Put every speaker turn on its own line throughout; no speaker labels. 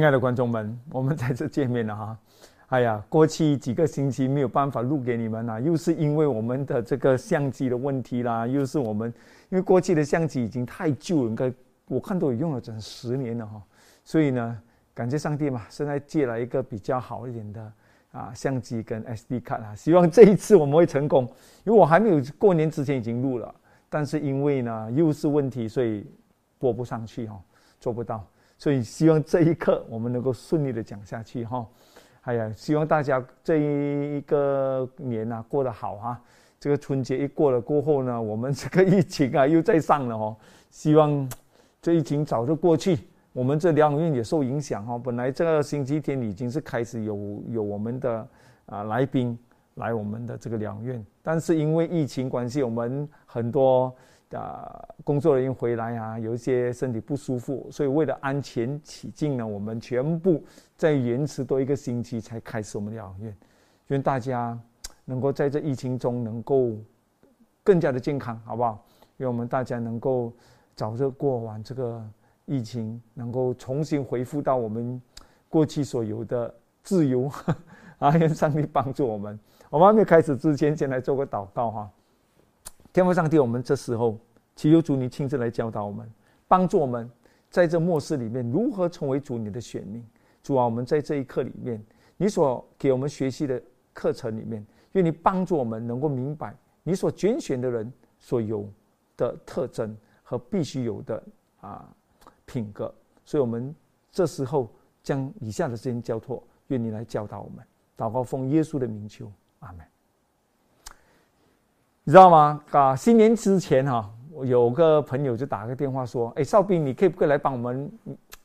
亲爱的观众们，我们在这见面了哈。哎呀，过去几个星期没有办法录给你们了，又是因为我们的这个相机的问题啦，又是我们因为过去的相机已经太旧了，应该我看都有用了整十年了哈。所以呢，感谢上帝嘛，现在借了一个比较好一点的啊相机跟 SD 卡啦，希望这一次我们会成功。因为我还没有过年之前已经录了，但是因为呢又是问题，所以播不上去哈，做不到。所以希望这一刻我们能够顺利的讲下去哈，哎呀，希望大家这一个年呐过得好哈。这个春节一过了过后呢，我们这个疫情啊 又再上了哦。希望这疫情早就过去，我们这两院也受影响哈。本来这个星期天已经是开始有有我们的啊来宾来我们的这个两院，但是因为疫情关系，我们很多。啊，工作人员回来啊，有一些身体不舒服，所以为了安全起见呢，我们全部在延迟多一个星期才开始我们的养院。愿大家能够在这疫情中能够更加的健康，好不好？愿我们大家能够早日过完这个疫情，能够重新恢复到我们过去所有的自由。啊，愿上帝帮助我们。我们还没开始之前，先来做个祷告哈。天父上帝，我们这时候祈求主你亲自来教导我们，帮助我们在这末世里面如何成为主你的选民。主啊，我们在这一刻里面，你所给我们学习的课程里面，愿你帮助我们能够明白你所拣选的人所有的特征和必须有的啊品格。所以，我们这时候将以下的时间交托，愿你来教导我们。祷告奉耶稣的名求，阿门。你知道吗？啊，新年之前哈，我有个朋友就打个电话说：“哎，少斌，你可以不可以来帮我们？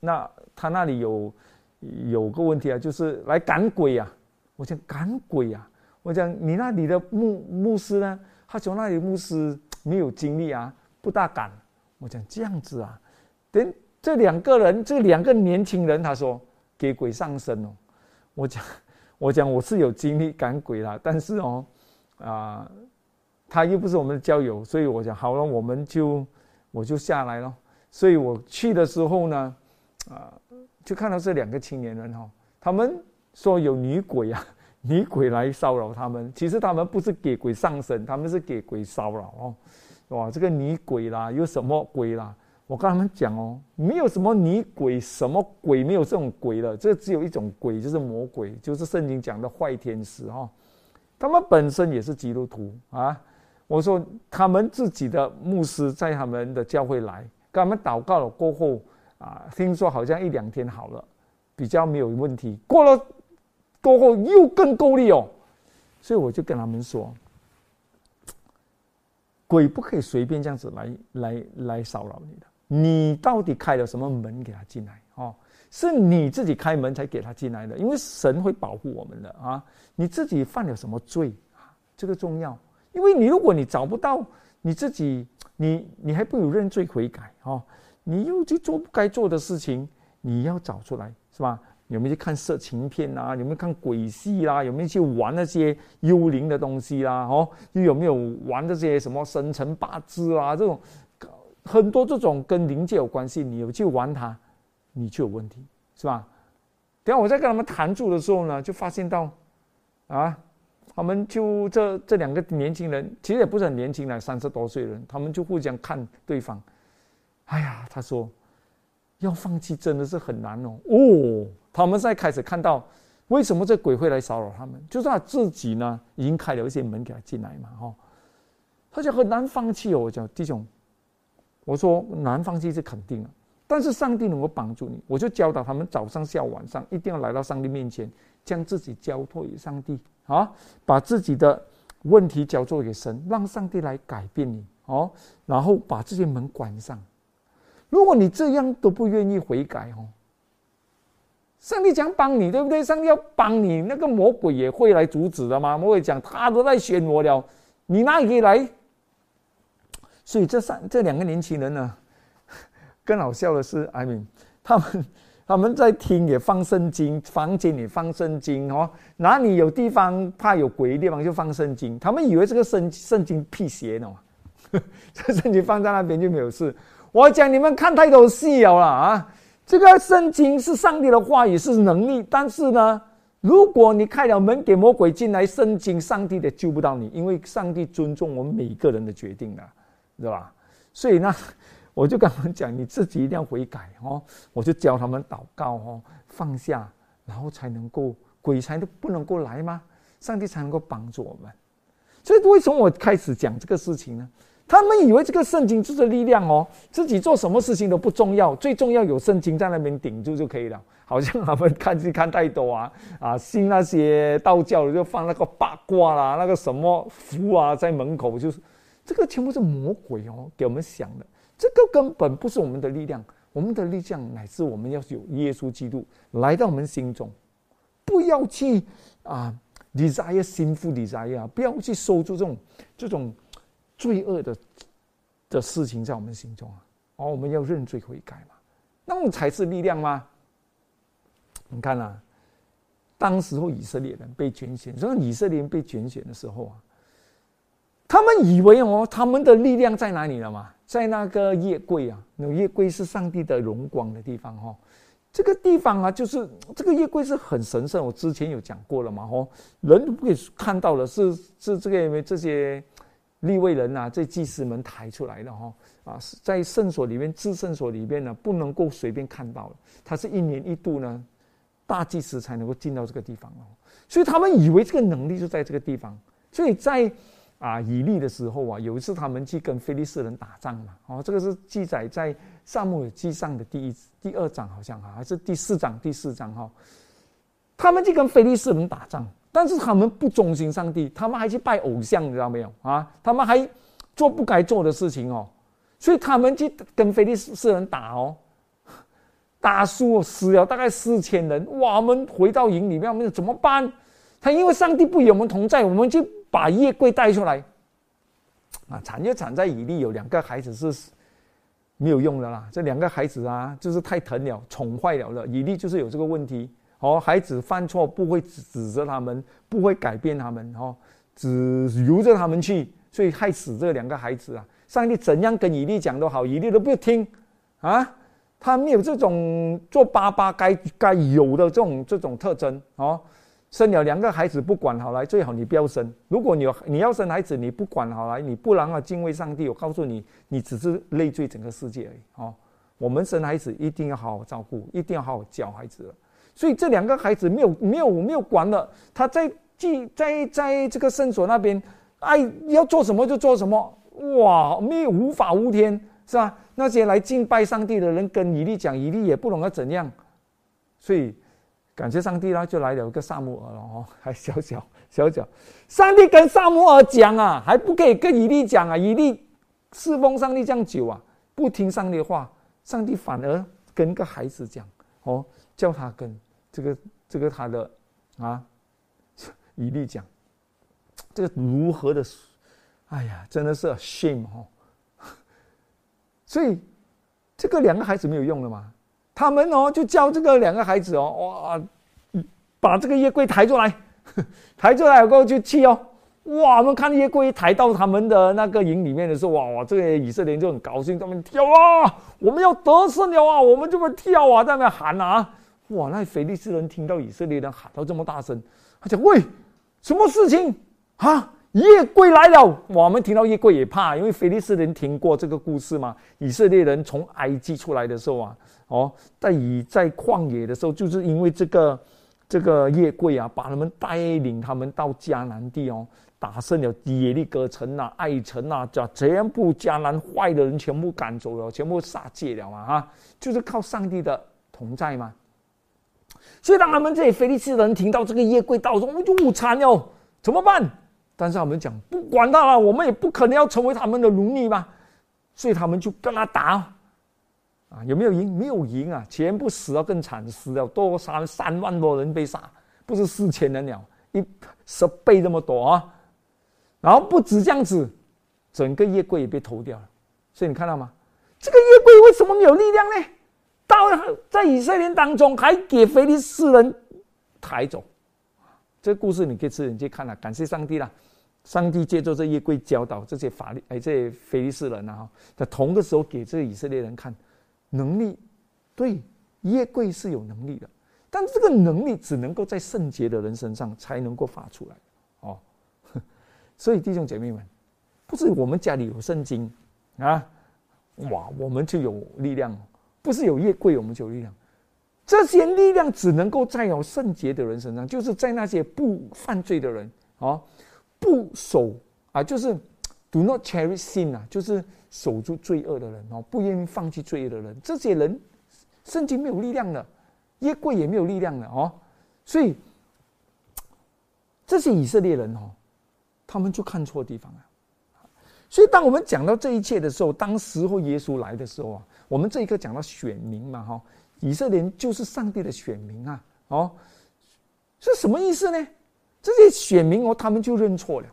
那他那里有有个问题啊，就是来赶鬼啊。”我讲赶鬼啊，我讲你那里的牧牧师呢？他说那里牧师没有精力啊，不大敢。我讲这样子啊，等这两个人，这两个年轻人，他说给鬼上身哦。我讲我讲我是有精力赶鬼啦，但是哦啊。他又不是我们的交友，所以我讲好了，我们就我就下来了。所以我去的时候呢，啊，就看到这两个青年人哈，他们说有女鬼啊，女鬼来骚扰他们。其实他们不是给鬼上身，他们是给鬼骚扰哦。哇，这个女鬼啦，有什么鬼啦？我跟他们讲哦，没有什么女鬼，什么鬼没有这种鬼了，这只有一种鬼，就是魔鬼，就是圣经讲的坏天使哈。他们本身也是基督徒啊。我说他们自己的牧师在他们的教会来，跟他们祷告了过后，啊，听说好像一两天好了，比较没有问题。过了过后又更够力哦，所以我就跟他们说，鬼不可以随便这样子来来来骚扰你的。你到底开了什么门给他进来？哦，是你自己开门才给他进来的，因为神会保护我们的啊。你自己犯了什么罪？这个重要。因为你如果你找不到你自己，你你还不如认罪悔改哦，你又去做不该做的事情，你要找出来是吧？有没有去看色情片啊？有没有看鬼戏啦？有没有去玩那些幽灵的东西啦？哦，又有没有玩这些什么生辰八字啊？这种很多这种跟灵界有关系，你有去玩它，你就有问题是吧？等下我在跟他们谈住的时候呢，就发现到啊。他们就这这两个年轻人，其实也不是很年轻了，三十多岁人，他们就互相看对方。哎呀，他说要放弃真的是很难哦。哦，他们在开始看到为什么这鬼会来骚扰他们，就是他自己呢已经开了一些门给他进来嘛，哈。他就很难放弃哦。我讲弟兄，我说难放弃是肯定的，但是上帝能够帮助你，我就教导他们早上、下午、晚上一定要来到上帝面前，将自己交托于上帝。啊，把自己的问题交托给神，让上帝来改变你哦。然后把这些门关上。如果你这样都不愿意悔改哦，上帝讲帮你，对不对？上帝要帮你，那个魔鬼也会来阻止的嘛。魔鬼讲他都在选我了，你哪里可以来？所以这三这两个年轻人呢，更好笑的是，艾米他们。他们在听也放圣经，房间里放圣经哦，哪里有地方怕有鬼的地方就放圣经。他们以为这个圣圣经辟邪呢，这圣经放在那边就没有事。我讲你们看太多戏了啦啊！这个圣经是上帝的话语，是能力。但是呢，如果你开了门给魔鬼进来，圣经上帝的救不到你，因为上帝尊重我们每一个人的决定的，对吧？所以呢，我就跟他们讲，你自己一定要悔改哦。我就教他们祷告哦，放下，然后才能够鬼才都不能够来吗？上帝才能够帮助我们。所以为什么我开始讲这个事情呢？他们以为这个圣经就是力量哦，自己做什么事情都不重要，最重要有圣经在那边顶住就可以了。好像他们看戏看太多啊啊，信那些道教的就放那个八卦啦，那个什么符啊，在门口就是这个全部是魔鬼哦给我们想的，这个根本不是我们的力量，我们的力量乃是我们要有耶稣基督来到我们心中，不要去啊 desire 心腹 desire，不要去收住这种这种。罪恶的的事情在我们心中啊，哦，我们要认罪悔改嘛，那种才是力量吗？你看啊，当时候以色列人被拣选，所以以色列人被拣选的时候啊，他们以为哦，他们的力量在哪里了嘛？在那个夜柜啊，那夜柜是上帝的荣光的地方哈，这个地方啊，就是这个夜柜是很神圣，我之前有讲过了嘛，哦，人都不可以看到的，是是这个因为这些。立位人呐，这祭司们抬出来的哈啊，在圣所里面，至圣所里面呢，不能够随便看到了。他是一年一度呢，大祭司才能够进到这个地方哦。所以他们以为这个能力就在这个地方。所以在啊以利的时候啊，有一次他们去跟菲利斯人打仗嘛，哦，这个是记载在萨姆尔记上的第一、第二章，好像啊，还是第四章、第四章哈。他们去跟菲利斯人打仗。但是他们不忠心上帝，他们还去拜偶像，你知道没有啊？他们还做不该做的事情哦，所以他们去跟菲利斯人打哦，打输死了大概四千人。哇！我们回到营里面，我们怎么办？他因为上帝不与我们同在，我们就把夜柜带出来。啊，惨就惨在以利有两个孩子是没有用的啦，这两个孩子啊，就是太疼了，宠坏了了。以利就是有这个问题。哦，孩子犯错不会指指责他们，不会改变他们，哦，只由着他们去，所以害死这两个孩子啊！上帝怎样跟以利讲都好，以利都不听啊！他没有这种做爸爸该该有的这种这种特征哦。生了两个孩子不管好来，最好你不要生。如果你有你要生孩子，你不管好来，你不然啊敬畏上帝，我告诉你，你只是累赘整个世界而已哦。我们生孩子一定要好好照顾，一定要好好教孩子。所以这两个孩子没有没有没有管了，他在记在在这个圣所那边，爱要做什么就做什么，哇，没有无法无天，是吧？那些来敬拜上帝的人跟以利讲，以利也不懂得怎样，所以感谢上帝啦，就来了个萨姆尔了哦，还小小小小，上帝跟萨姆尔讲啊，还不可以跟以利讲啊，以利侍奉上帝这样久啊，不听上帝的话，上帝反而跟个孩子讲哦，叫他跟。这个这个他的啊，以利讲，这个如何的，哎呀，真的是 shame 哦。所以这个两个孩子没有用了嘛？他们哦就教这个两个孩子哦，哇，把这个夜柜抬出来，抬出来过后就去哦，哇，我们看夜柜抬到他们的那个营里面的时候，哇哇，这个以色列人就很高兴，他们跳啊，我们要得胜了啊，我们就会跳啊，在那喊啊。哇！那菲利斯人听到以色列人喊到这么大声，他讲：“喂，什么事情啊？夜柜来了！”我们听到夜柜也怕，因为菲利斯人听过这个故事嘛。以色列人从埃及出来的时候啊，哦，在以在旷野的时候，就是因为这个这个夜柜啊，把他们带领他们到迦南地哦，打胜了耶利哥城呐、爱城呐，叫全部迦南坏的人全部赶走了，全部杀戒了嘛！哈，就是靠上帝的同在嘛。所以，当他们这些菲利斯人听到这个夜柜到中，我们就午餐哟，怎么办？但是他们讲不管他了，我们也不可能要成为他们的奴隶嘛。所以他们就跟他打，啊，有没有赢？没有赢啊，全部死了更惨，死了多三三万多人被杀，不是四千人了，一十倍那么多啊。然后不止这样子，整个夜柜也被偷掉了。所以你看到吗？这个夜柜为什么没有力量呢？到在以色列当中，还给菲利斯人抬走，这个故事你可以自己去看了。感谢上帝啦，上帝借助这一柜教导这些法律，哎，这些菲利斯人啊，在同个时候给这个以色列人看能力，对约柜是有能力的，但这个能力只能够在圣洁的人身上才能够发出来。哦，所以弟兄姐妹们，不是我们家里有圣经啊，哇，我们就有力量；不是有约柜，我们就有力量。这些力量只能够在有圣洁的人身上，就是在那些不犯罪的人啊，不守啊，就是 do not cherish sin 啊，就是守住罪恶的人哦，不愿意放弃罪恶的人，这些人圣经没有力量了，耶柜也没有力量了哦，所以这些以色列人哦，他们就看错地方了。所以当我们讲到这一切的时候，当时候耶稣来的时候啊，我们这一刻讲到选民嘛哈。以色列人就是上帝的选民啊！哦，是什么意思呢？这些选民哦，他们就认错了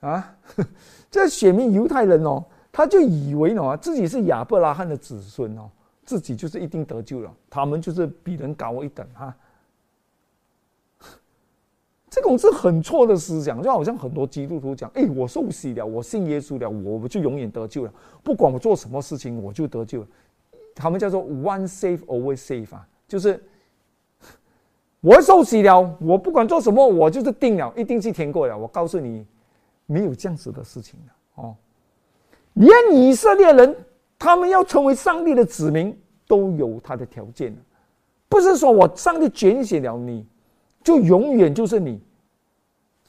啊！这选民犹太人哦，他就以为呢自己是亚伯拉罕的子孙哦，自己就是一定得救了，他们就是比人高一等哈。这种是很错的思想，就好像很多基督徒讲：“哎，我受洗了，我信耶稣了，我就永远得救了，不管我做什么事情，我就得救了。”他们叫做 “one safe always safe” 啊，就是 我受洗了，我不管做什么，我就是定了，一定是天国了。我告诉你，没有这样子的事情的哦。连以色列人，他们要成为上帝的子民，都有他的条件，不是说我上帝拣选了你，就永远就是你，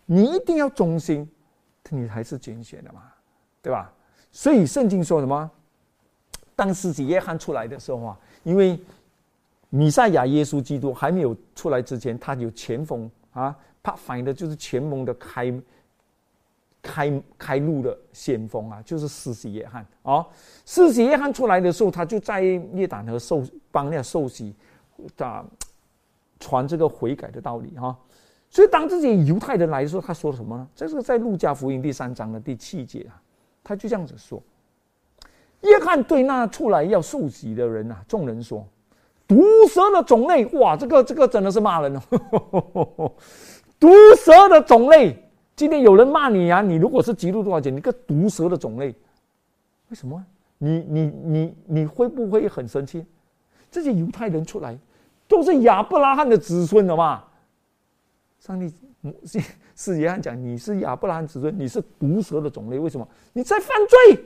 你一定要忠心，你还是拣选的嘛，对吧？所以圣经说什么？当施洗约翰出来的时候啊，因为弥赛亚耶稣基督还没有出来之前，他有前锋啊，他反映的就是前锋的开开开路的先锋啊，就是施洗约翰啊。施洗约翰出来的时候，他就在约旦河受帮那受洗，啊，传这个悔改的道理哈。所以当这些犹太人来的时候，他说什么呢？这是在路加福音第三章的第七节啊，他就这样子说。约翰对那出来要受洗的人啊，众人说：“毒蛇的种类，哇，这个这个真的是骂人哦！毒蛇的种类，今天有人骂你啊，你如果是嫉妒多少钱你个毒蛇的种类，为什么？你你你你会不会很生气？这些犹太人出来都是亚伯拉罕的子孙的嘛？上帝是是约翰讲，你是亚伯拉罕子孙，你是毒蛇的种类，为什么？你在犯罪。”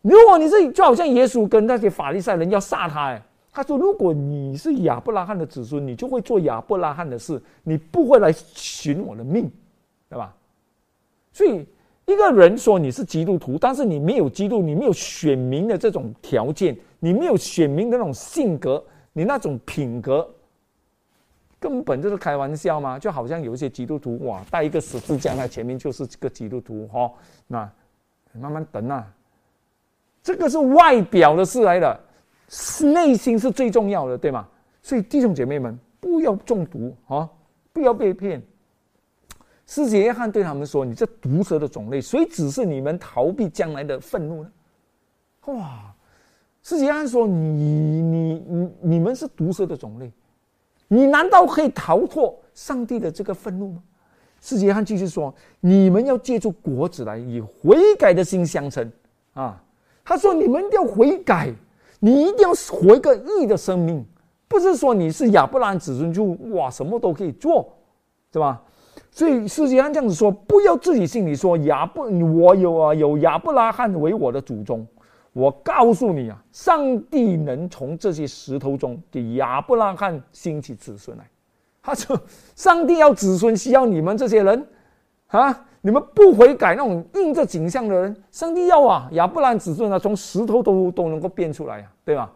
如果你是就好像耶稣跟那些法利赛人要杀他，哎，他说：“如果你是亚伯拉罕的子孙，你就会做亚伯拉罕的事，你不会来寻我的命，对吧？”所以一个人说你是基督徒，但是你没有基督，你没有选民的这种条件，你没有选民的那种性格，你那种品格，根本就是开玩笑嘛！就好像有一些基督徒哇，带一个十字架在前面就是这个基督徒哈，那慢慢等啊。这个是外表的事来的，内心是最重要的，对吗？所以弟兄姐妹们，不要中毒啊！不要被骗。世界约翰对他们说：“你这毒蛇的种类，谁指示你们逃避将来的愤怒呢？”哇！世界约翰说：“你、你、你、你们是毒蛇的种类，你难道可以逃脱上帝的这个愤怒吗？”世界约翰继续说：“你们要借助果子来以悔改的心相称啊！”他说：“你们一定要悔改，你一定要活一个义的生命，不是说你是亚伯拉罕子孙就哇什么都可以做，对吧？所以世界上这样子说，不要自己心里说亚伯，我有啊有亚伯拉罕为我的祖宗。我告诉你啊，上帝能从这些石头中给亚伯拉罕兴起子孙来。他说，上帝要子孙需要你们这些人啊。”你们不悔改，那种印着景象的人，上帝要啊，亚伯兰子孙啊，从石头都都能够变出来呀，对吧？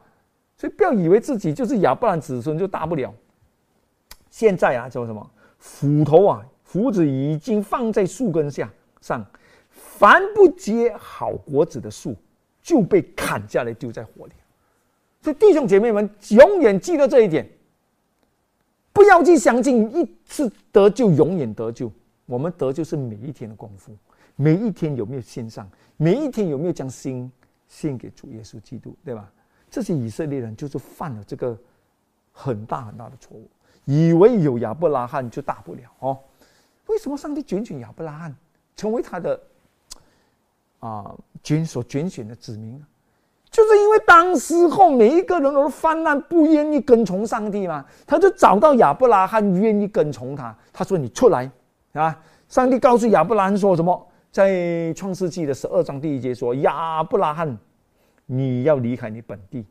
所以不要以为自己就是亚伯兰子孙就大不了。现在啊，叫什么斧头啊，斧子已经放在树根下上，凡不结好果子的树就被砍下来丢在火里。所以弟兄姐妹们，永远记得这一点，不要去相信一次得救永远得救。我们得就是每一天的功夫，每一天有没有献上，每一天有没有将心献给主耶稣基督，对吧？这些以色列人就是犯了这个很大很大的错误，以为有亚伯拉罕就大不了哦。为什么上帝拣选亚伯拉罕成为他的啊拣所拣选的子民呢？就是因为当时候每一个人都泛滥，不愿意跟从上帝嘛，他就找到亚伯拉罕愿意跟从他。他说：“你出来啊！”上帝告诉亚伯拉罕说什么？在创世纪的十二章第一节说：“亚伯拉罕，你要离开你本地、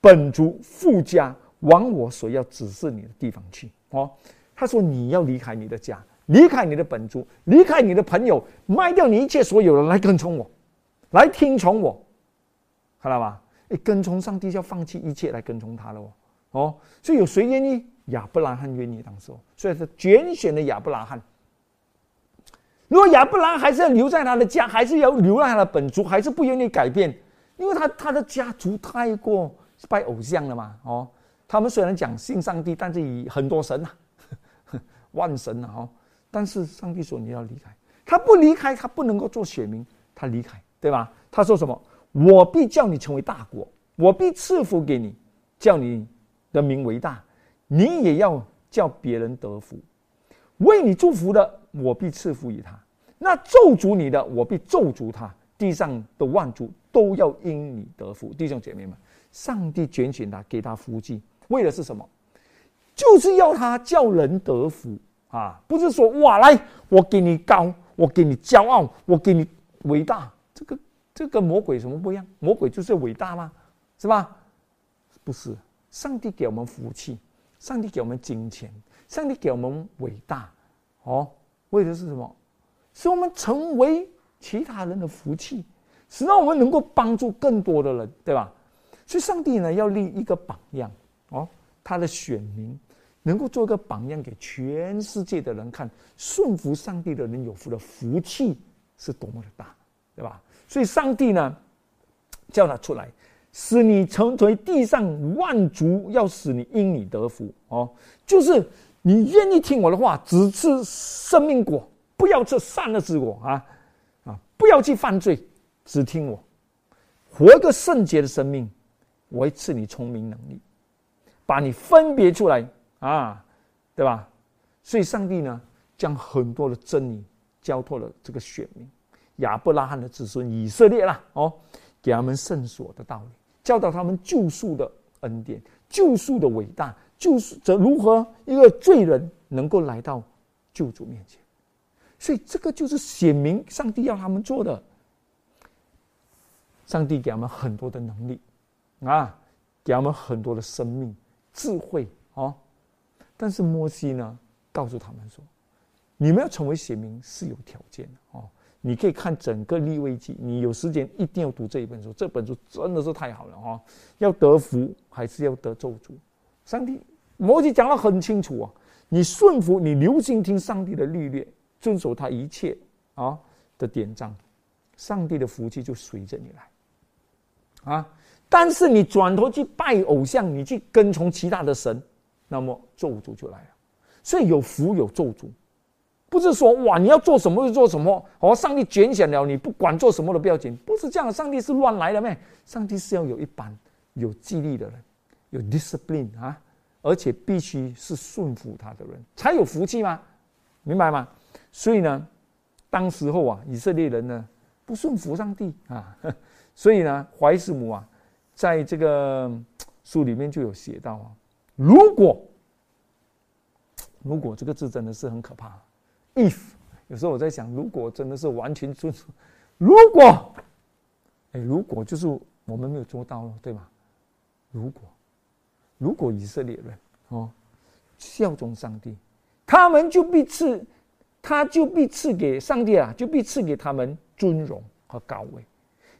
本族、富家，往我所要指示你的地方去。”哦，他说：“你要离开你的家，离开你的本族，离开你的朋友，卖掉你一切所有的，来跟从我，来听从我。”看到吧？哎，跟从上帝就要放弃一切来跟从他了哦。哦，所以有谁愿意？亚伯拉罕愿意当时，所以是拣选的亚伯拉罕。如果亚伯拉罕还是要留在他的家，还是要留在他的本族，还是不愿意改变，因为他他的家族太过拜偶像了嘛。哦，他们虽然讲信上帝，但是以很多神呐，万神呐，哦，但是上帝说你要离开，他不离开，他不能够做选民，他离开，对吧？他说什么？我必叫你成为大国，我必赐福给你，叫你的名为大，你也要叫别人得福。为你祝福的，我必赐福于他；那咒诅你的，我必咒诅他。地上的万族都要因你得福。弟兄姐妹们，上帝拣选他，给他福气，为的是什么？就是要他叫人得福啊！不是说哇，来，我给你高，我给你骄傲，我给你伟大，这个。这跟魔鬼什么不一样？魔鬼就是伟大吗？是吧？不是，上帝给我们福气，上帝给我们金钱，上帝给我们伟大，哦，为的是什么？使我们成为其他人的福气，使让我们能够帮助更多的人，对吧？所以，上帝呢要立一个榜样，哦，他的选民能够做个榜样给全世界的人看，顺服上帝的人有福的福气是多么的大，对吧？所以，上帝呢，叫他出来，使你成为地上万族，要使你因你得福哦。就是你愿意听我的话，只吃生命果，不要吃善恶之果啊啊！不要去犯罪，只听我，活个圣洁的生命，我会赐你聪明能力，把你分别出来啊，对吧？所以，上帝呢，将很多的真理交托了这个选民。亚伯拉罕的子孙以色列啦，哦，给他们圣所的道理，教导他们救赎的恩典，救赎的伟大，救赎则如何一个罪人能够来到救主面前。所以这个就是显明上帝要他们做的。上帝给他们很多的能力啊，给他们很多的生命智慧哦。但是摩西呢，告诉他们说，你们要成为显明是有条件的哦。你可以看整个立位记，你有时间一定要读这一本书。这本书真的是太好了哈！要得福还是要得咒诅？上帝摩西讲的很清楚啊！你顺服，你留心听上帝的律例，遵守他一切啊的典章，上帝的福气就随着你来啊！但是你转头去拜偶像，你去跟从其他的神，那么咒诅就来了。所以有福有咒诅。不是说哇，你要做什么就做什么，哦，上帝拣选了你，不管做什么都不要紧，不是这样。上帝是乱来的咩？上帝是要有一班有纪律的人，有 discipline 啊，而且必须是顺服他的人才有福气吗？明白吗？所以呢，当时候啊，以色列人呢不顺服上帝啊，所以呢，怀斯母啊，在这个书里面就有写到啊，如果如果这个字真的是很可怕。if 有时候我在想，如果真的是完全遵守，如果，哎，如果就是我们没有做到了，对吗？如果，如果以色列人哦效忠上帝，他们就必赐，他就必赐给上帝啊，就必赐给他们尊荣和高位，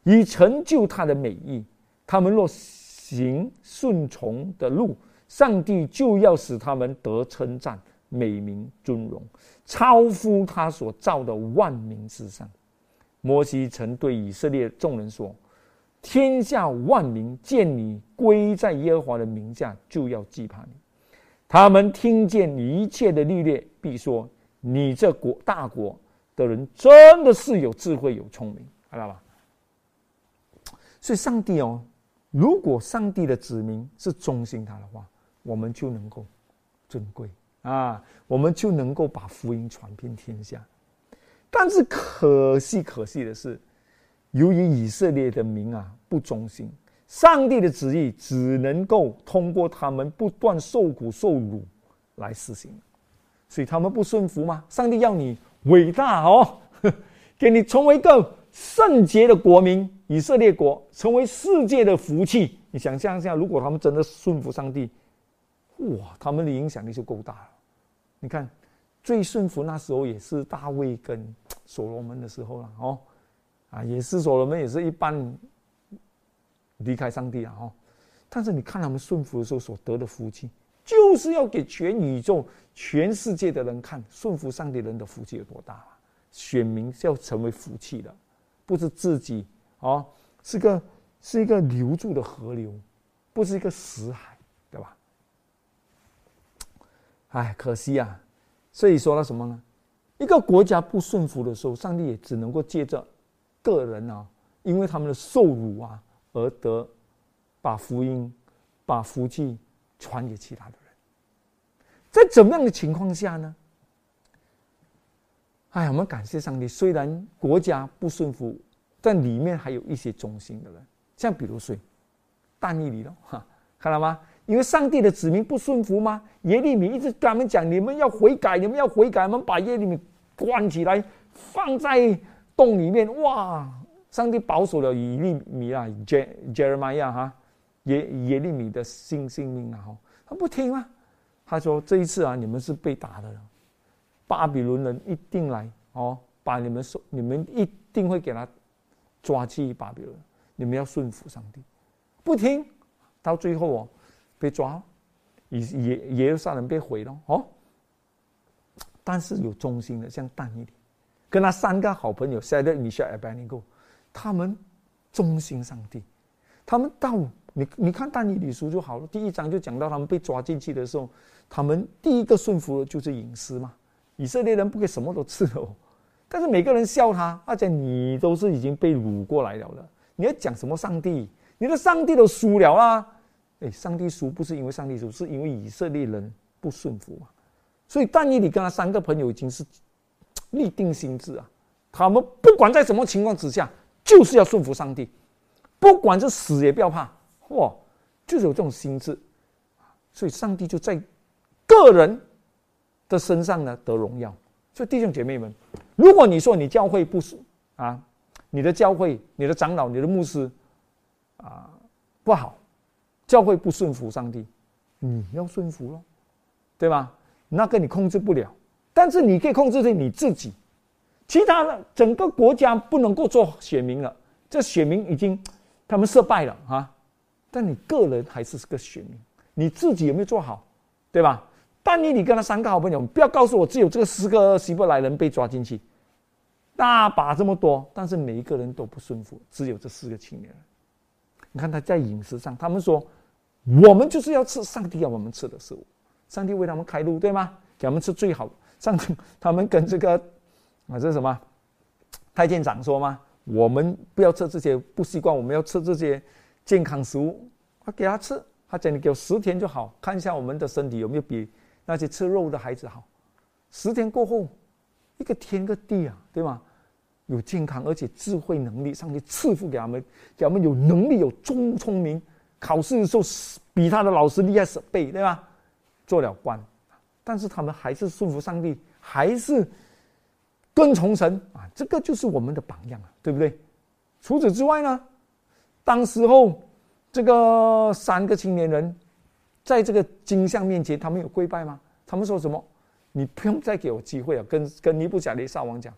以成就他的美意。他们若行顺从的路，上帝就要使他们得称赞。美名尊荣，超乎他所造的万民之上。摩西曾对以色列众人说：“天下万民见你归在耶和华的名下，就要惧怕你。他们听见你一切的律例，必说：你这国大国的人真的是有智慧、有聪明，知道吧？所以，上帝哦，如果上帝的子民是忠心他的话，我们就能够尊贵。”啊，我们就能够把福音传遍天下。但是可惜，可惜的是，由于以色列的民啊不忠心，上帝的旨意只能够通过他们不断受苦受辱来实行，所以他们不顺服吗？上帝要你伟大哦，给你成为一个圣洁的国民，以色列国成为世界的福气。你想象一下，如果他们真的顺服上帝，哇，他们的影响力就够大了。你看，最顺服那时候也是大卫跟 所罗门的时候了哦，啊，也是所罗门也是一半。离开上帝啊！哦，但是你看他们顺服的时候所得的福气，就是要给全宇宙、全世界的人看，顺服上帝人的福气有多大啊！选民是要成为福气的，不是自己哦，是个是一个留住的河流，不是一个死海，哎，可惜啊！所以说了什么呢？一个国家不顺服的时候，上帝也只能够借着个人啊，因为他们的受辱啊。而得把福音、把福气传给其他的人，在怎么样的情况下呢？哎，我们感谢上帝，虽然国家不顺服，但里面还有一些忠心的人，像比如谁？但以理了，哈，看到吗？因为上帝的子民不顺服吗？耶利米一直跟他们讲：你们要悔改，你们要悔改。我们把耶利米关起来，放在洞里面，哇！上帝保守了以利米啊，杰杰尔玛亚哈，耶耶利米的性性命啊，他不听啊，他说这一次啊，你们是被打的，巴比伦人一定来哦，把你们收，你们一定会给他抓去巴比伦，你们要顺服上帝，不听，到最后哦，被抓，以耶耶路撒冷被毁了哦，但是有忠心的，像但以理，跟他三个好朋友塞德米夏尔班尼哥。他们忠心上帝，他们到你你看但以理书就好了。第一章就讲到他们被抓进去的时候，他们第一个顺服的就是隐私嘛。以色列人不可以什么都吃哦，但是每个人笑他，而且你都是已经被掳过来了了，你要讲什么上帝？你的上帝都输了啦！哎，上帝输不是因为上帝输，是因为以色列人不顺服嘛。所以但以理跟他三个朋友已经是立定心智啊，他们不管在什么情况之下。就是要顺服上帝，不管是死也不要怕，哇，就是有这种心智，所以上帝就在个人的身上呢得荣耀。所以弟兄姐妹们，如果你说你教会不是啊，你的教会、你的长老、你的牧师啊不好，教会不顺服上帝，你要顺服咯，对吧？那个你控制不了，但是你可以控制的你自己。其他的整个国家不能够做选民了，这选民已经 他们失败了啊！但你个人还是是个选民，你自己有没有做好，对吧？但你你跟他三个好朋友，不要告诉我只有这个四个希伯来人被抓进去，大把这么多，但是每一个人都不顺服，只有这四个青年人。你看他在饮食上，他们说我们就是要吃上帝要我们吃的食物，上帝为他们开路，对吗？给他们吃最好的，上帝他们跟这个。啊，这是什么？太监长说吗？我们不要吃这些不习惯，我们要吃这些健康食物。他给他吃，他讲你给我十天就好，看一下我们的身体有没有比那些吃肉的孩子好。十天过后，一个天一个地啊，对吗？有健康而且智慧能力，上帝赐福给他们，给他们有能力有聪聪明，考试的时候比他的老师厉害十倍，对吧？做了官，但是他们还是顺服上帝，还是。跟从神啊，这个就是我们的榜样啊，对不对？除此之外呢，当时候这个三个青年人在这个金像面前，他们有跪拜吗？他们说什么？你不用再给我机会了。跟跟尼布甲尼撒王讲，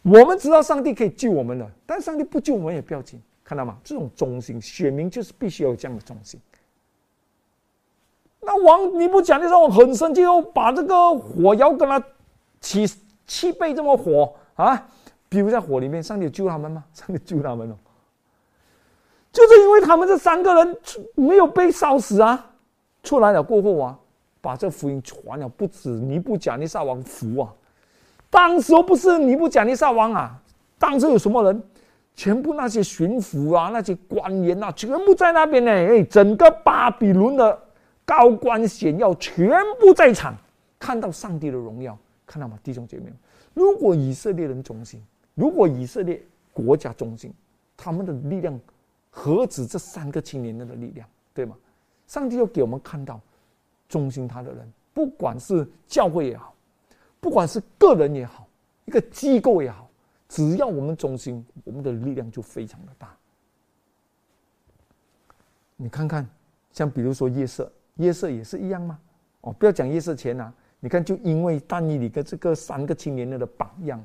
我们知道上帝可以救我们了，但上帝不救我们也不要紧，看到吗？这种忠心，选民就是必须要有这样的忠心。那王尼布甲尼撒王很生气，哦，把这个火窑跟他起。七倍这么火啊！比如在火里面，上帝救他们吗？上帝救他们了，就是因为他们这三个人没有被烧死啊！出来了过后啊，把这福音传了，不止尼布甲尼撒王服啊！当时不是尼布甲尼撒王啊，当时有什么人？全部那些巡抚啊，那些官员啊，全部在那边呢！哎，整个巴比伦的高官显要全部在场，看到上帝的荣耀。看到吗，弟兄姐妹？如果以色列人忠心，如果以色列国家忠心，他们的力量何止这三个青年人的力量，对吗？上帝要给我们看到，忠心他的人，不管是教会也好，不管是个人也好，一个机构也好，只要我们忠心，我们的力量就非常的大。你看看，像比如说夜色，夜色也是一样吗？哦，不要讲夜色前呐，你看，就因为但以里跟这个三个青年人的榜样，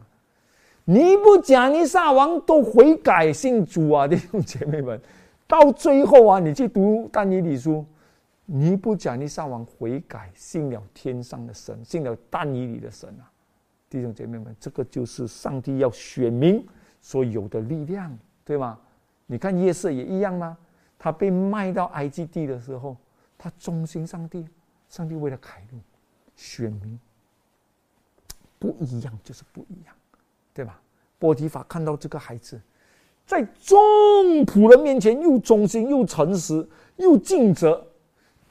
尼布甲尼撒王都悔改信主啊，弟兄姐妹们，到最后啊，你去读但以理书，尼布甲尼撒王悔改信了天上的神，信了但以理的神啊，弟兄姐妹们，这个就是上帝要选民所有的力量，对吗？你看夜色也一样吗？他被卖到埃及地的时候，他忠心上帝，上帝为了凯路选民不一样，就是不一样，对吧？波提法看到这个孩子在众仆人面前又忠心又诚实又尽责，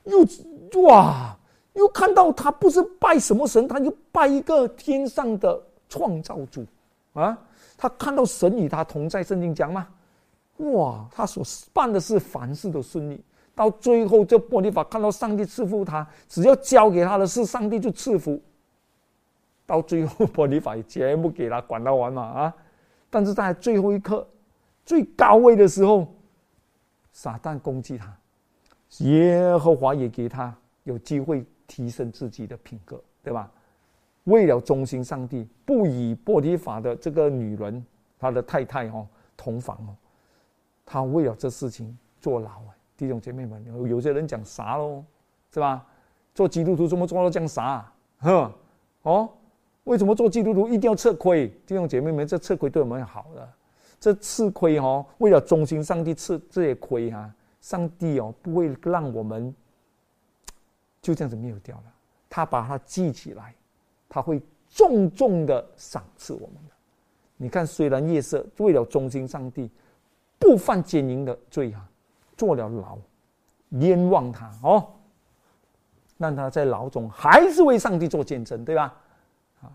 又哇，又看到他不是拜什么神，他就拜一个天上的创造主啊！他看到神与他同在，圣经讲吗？哇，他所办的事凡事都顺利，到最后这波利法看到上帝赐福他，只要交给他的事，上帝就赐福。到最后波利法也全部给他管到完嘛啊！但是在最后一刻，最高位的时候，撒旦攻击他，耶和华也给他有机会提升自己的品格，对吧？为了忠心上帝，不以波提法的这个女人，他的太太哦同房哦。他为了这事情坐牢啊，弟兄姐妹们，有有些人讲啥喽，是吧？做基督徒怎么做到这样傻？哼，哦，为什么做基督徒一定要吃亏？弟兄姐妹们，这吃亏对我们好的，这吃亏哦，为了忠心上帝吃这些亏哈，上帝哦不会让我们就这样子没有掉了，他把它记起来，他会重重的赏赐我们的。你看，虽然夜色为了忠心上帝。不犯奸淫的罪啊，坐了牢，冤枉他哦，让他在牢中还是为上帝做见证，对吧？啊，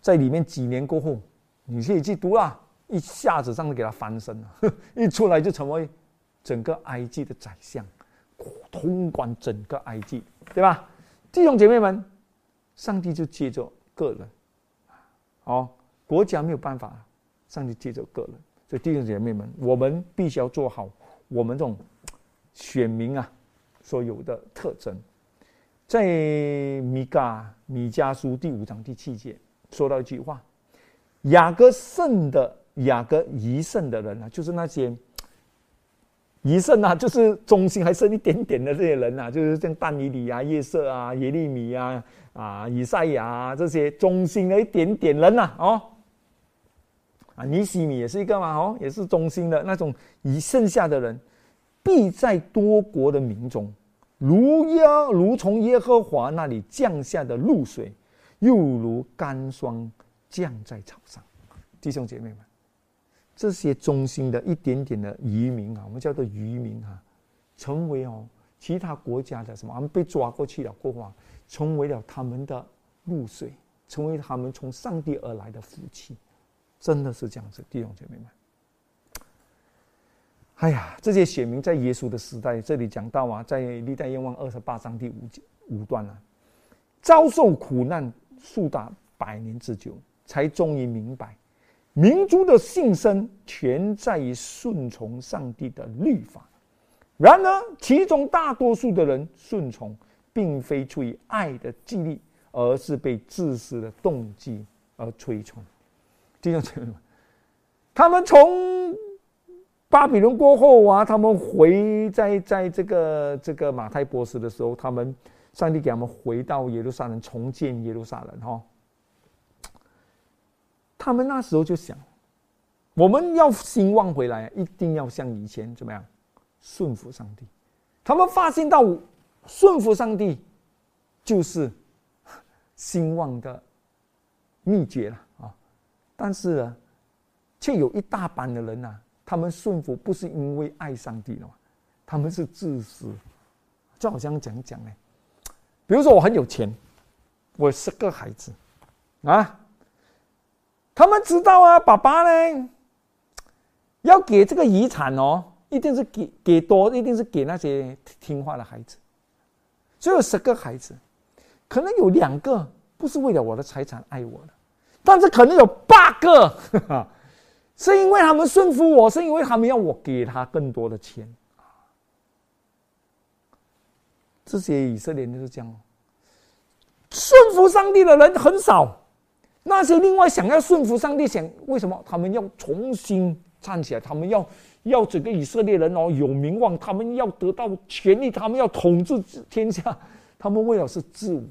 在里面几年过后，你可以去读啊，一下子上帝给他翻身了，一出来就成为整个埃及的宰相，统管整个埃及，对吧？弟兄姐妹们，上帝就借着个人，哦，国家没有办法，上帝借着个人。所以弟兄姐妹们，我们必须要做好我们这种选民啊所有的特征。在米嘎米迦书第五章第七节说到一句话：雅各圣的雅各遗圣的人啊，就是那些遗圣啊，就是忠心还剩一点点的这些人啊，就是像但以里啊、夜色啊、耶利米啊、啊以赛亚啊这些忠心的一点点人呐，哦。啊，尼西米也是一个嘛，哦，也是忠心的那种。以剩下的人，必在多国的民中，如耶如从耶和华那里降下的露水，又如干霜降在草上。弟兄姐妹们，这些中心的一点点的渔民啊，我们叫做渔民啊，成为哦其他国家的什么？我们被抓过去了过往，成为了他们的露水，成为他们从上帝而来的福气。真的是这样子，弟兄姐妹们。哎呀，这些选民在耶稣的时代，这里讲到啊，在历代愿望二十八章第五五段啊，遭受苦难数达百年之久，才终于明白，民族的性生全在于顺从上帝的律法。然而，其中大多数的人顺从，并非出于爱的激励，而是被自私的动机而推崇。弟兄姐妹，他们从巴比伦过后啊，他们回在在这个这个马太波斯的时候，他们上帝给他们回到耶路撒冷重建耶路撒冷哈。他们那时候就想，我们要兴旺回来，一定要像以前怎么样顺服上帝。他们发现到顺服上帝就是兴旺的秘诀了啊。但是呢，却有一大半的人呐，他们顺服不是因为爱上帝了，他们是自私，就好像讲讲呢，比如说我很有钱，我十个孩子，啊，他们知道啊，爸爸呢要给这个遗产哦，一定是给给多，一定是给那些听话的孩子。只有十个孩子，可能有两个不是为了我的财产爱我的，但是可能有八个，是因为他们顺服我，是因为他们要我给他更多的钱。这些以色列人就是这样，顺服上帝的人很少，那些另外想要顺服上帝，想为什么他们要重新站起来？他们要要整个以色列人哦有名望，他们要得到权力，他们要统治天下，他们为了是自我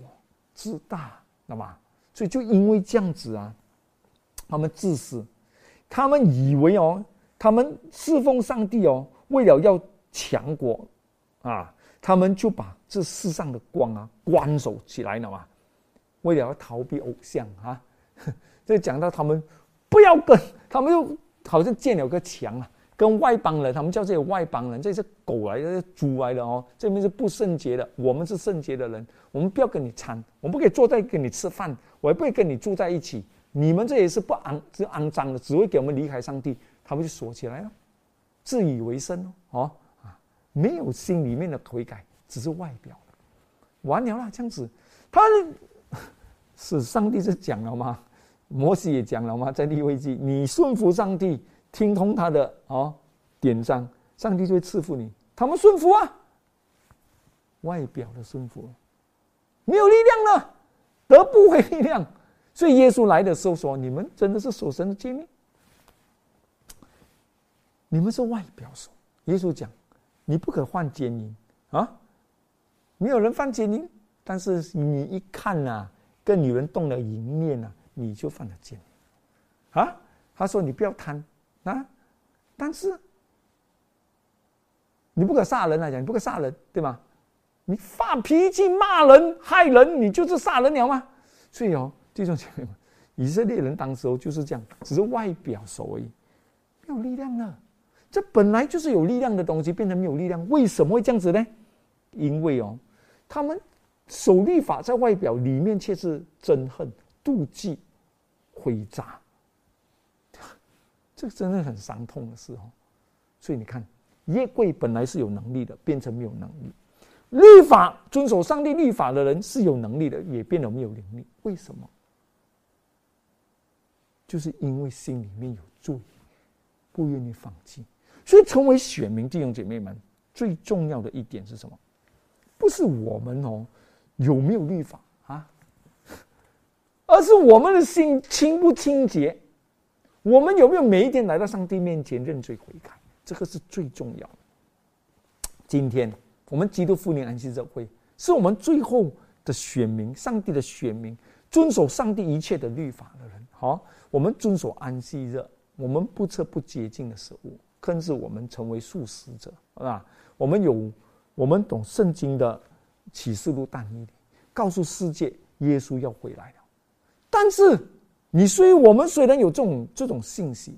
自大，那么所以就因为这样子啊，他们自私，他们以为哦，他们侍奉上帝哦，为了要强国啊。他们就把这世上的光啊关守起来了嘛，为了要逃避偶像啊。这讲到他们不要跟他们又好像建了个墙啊，跟外邦人，他们叫这些外邦人，这是狗来的、猪来的哦。这边是不圣洁的，我们是圣洁的人，我们不要跟你掺，我们不可以坐在跟你吃饭，我也不会跟你住在一起。你们这也是不肮是肮脏的，只会给我们离开上帝，他们就锁起来了，自以为生哦啊。没有心里面的悔改，只是外表完了啦，这样子，他是 上帝是讲了吗？摩西也讲了嘛？在立位记，你顺服上帝，听从他的哦典章，上帝就会赐福你。他们顺服啊，外表的顺服，没有力量了，得不回力量。所以耶稣来的时候说：“你们真的是守神的诫命，你们是外表守。”耶稣讲。你不可犯奸淫啊！没有人犯奸淫，但是你一看呐，跟女人动了淫念呐，你就犯了贱啊！他说你不要贪啊，但是你不可杀人来讲，你不可杀人，对吗？你发脾气骂人害人，你就是杀人了吗？所以哦，弟兄姐妹们，以色列人当时候就是这样，只是外表守而已，没有力量了。这本来就是有力量的东西，变成没有力量，为什么会这样子呢？因为哦，他们守律法在外表，里面却是憎恨、妒忌、毁诈，这个真的很伤痛的事哦。所以你看，耶柜本来是有能力的，变成没有能力；律法遵守上帝律法的人是有能力的，也变得没有能力。为什么？就是因为心里面有罪，不愿意放弃。所以，成为选民弟兄姐妹们最重要的一点是什么？不是我们哦有没有律法，而是我们的心清不清洁，我们有没有每一天来到上帝面前认罪悔改，这个是最重要的。今天我们基督复临安息日会，是我们最后的选民，上帝的选民，遵守上帝一切的律法的人。好，我们遵守安息日，我们不吃不洁净的食物。更是我们成为素食者，啊，我们有，我们懂圣经的启示录但一，告诉世界耶稣要回来。但是，你虽我们虽然有这种这种信息，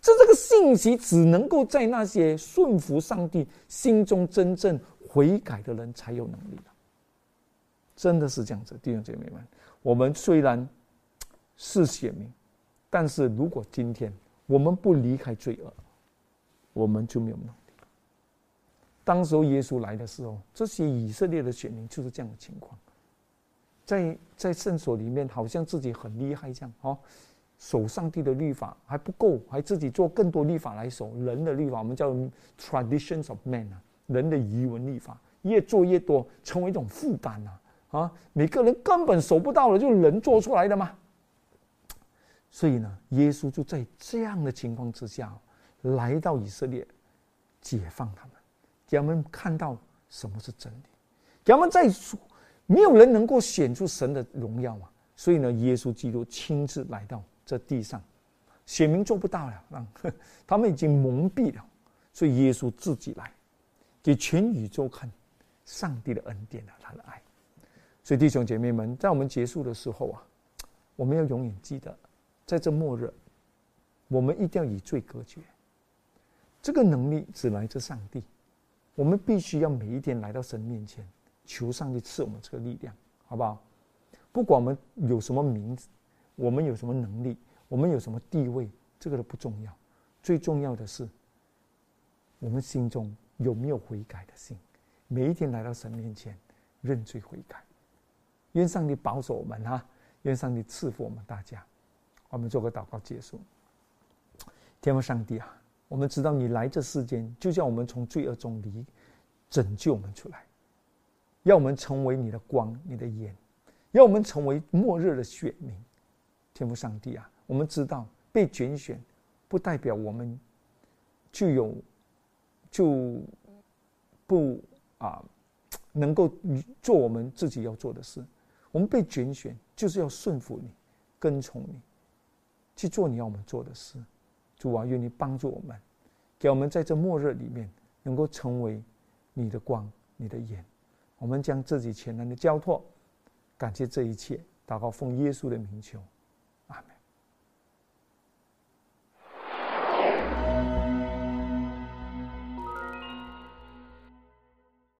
这这个信息只能够在那些顺服上帝、心中真正悔改的人才有能力真的是这样子，弟兄姐妹们，我们虽然是显明，但是如果今天。我们不离开罪恶，我们就没有能力。当时候耶稣来的时候，这些以色列的选民就是这样的情况，在在圣所里面，好像自己很厉害这样哦，守上帝的律法还不够，还自己做更多律法来守人的律法，我们叫 traditions of man 啊，人的遗文律法，越做越多，成为一种负担啊啊，每个人根本守不到了，就是人做出来的嘛。所以呢，耶稣就在这样的情况之下，来到以色列，解放他们，给他们看到什么是真理，给他们再说，没有人能够显出神的荣耀嘛。所以呢，耶稣基督亲自来到这地上，显明做不到了，让 他们已经蒙蔽了。所以耶稣自己来，给全宇宙看上帝的恩典啊，他的爱。所以弟兄姐妹们，在我们结束的时候啊，我们要永远记得。在这末日，我们一定要与罪隔绝。这个能力只来自上帝，我们必须要每一天来到神面前，求上帝赐我们这个力量，好不好？不管我们有什么名字，我们有什么能力，我们有什么地位，这个都不重要。最重要的是，我们心中有没有悔改的心？每一天来到神面前认罪悔改。愿上帝保守我们哈，愿上帝赐福我们大家。我们做个祷告结束。天父上帝啊，我们知道你来这世间，就叫我们从罪恶中离，拯救我们出来，要我们成为你的光、你的眼，要我们成为末日的选民。天父上帝啊，我们知道被拣选，不代表我们就有就不啊能够做我们自己要做的事。我们被拣选，就是要顺服你，跟从你，去做你要我们做的事。主啊，愿你帮助我们，给我们在这末日里面能够成为你的光、你的眼。我们将自己潜能的交托，感谢这一切，祷告奉耶稣的名求。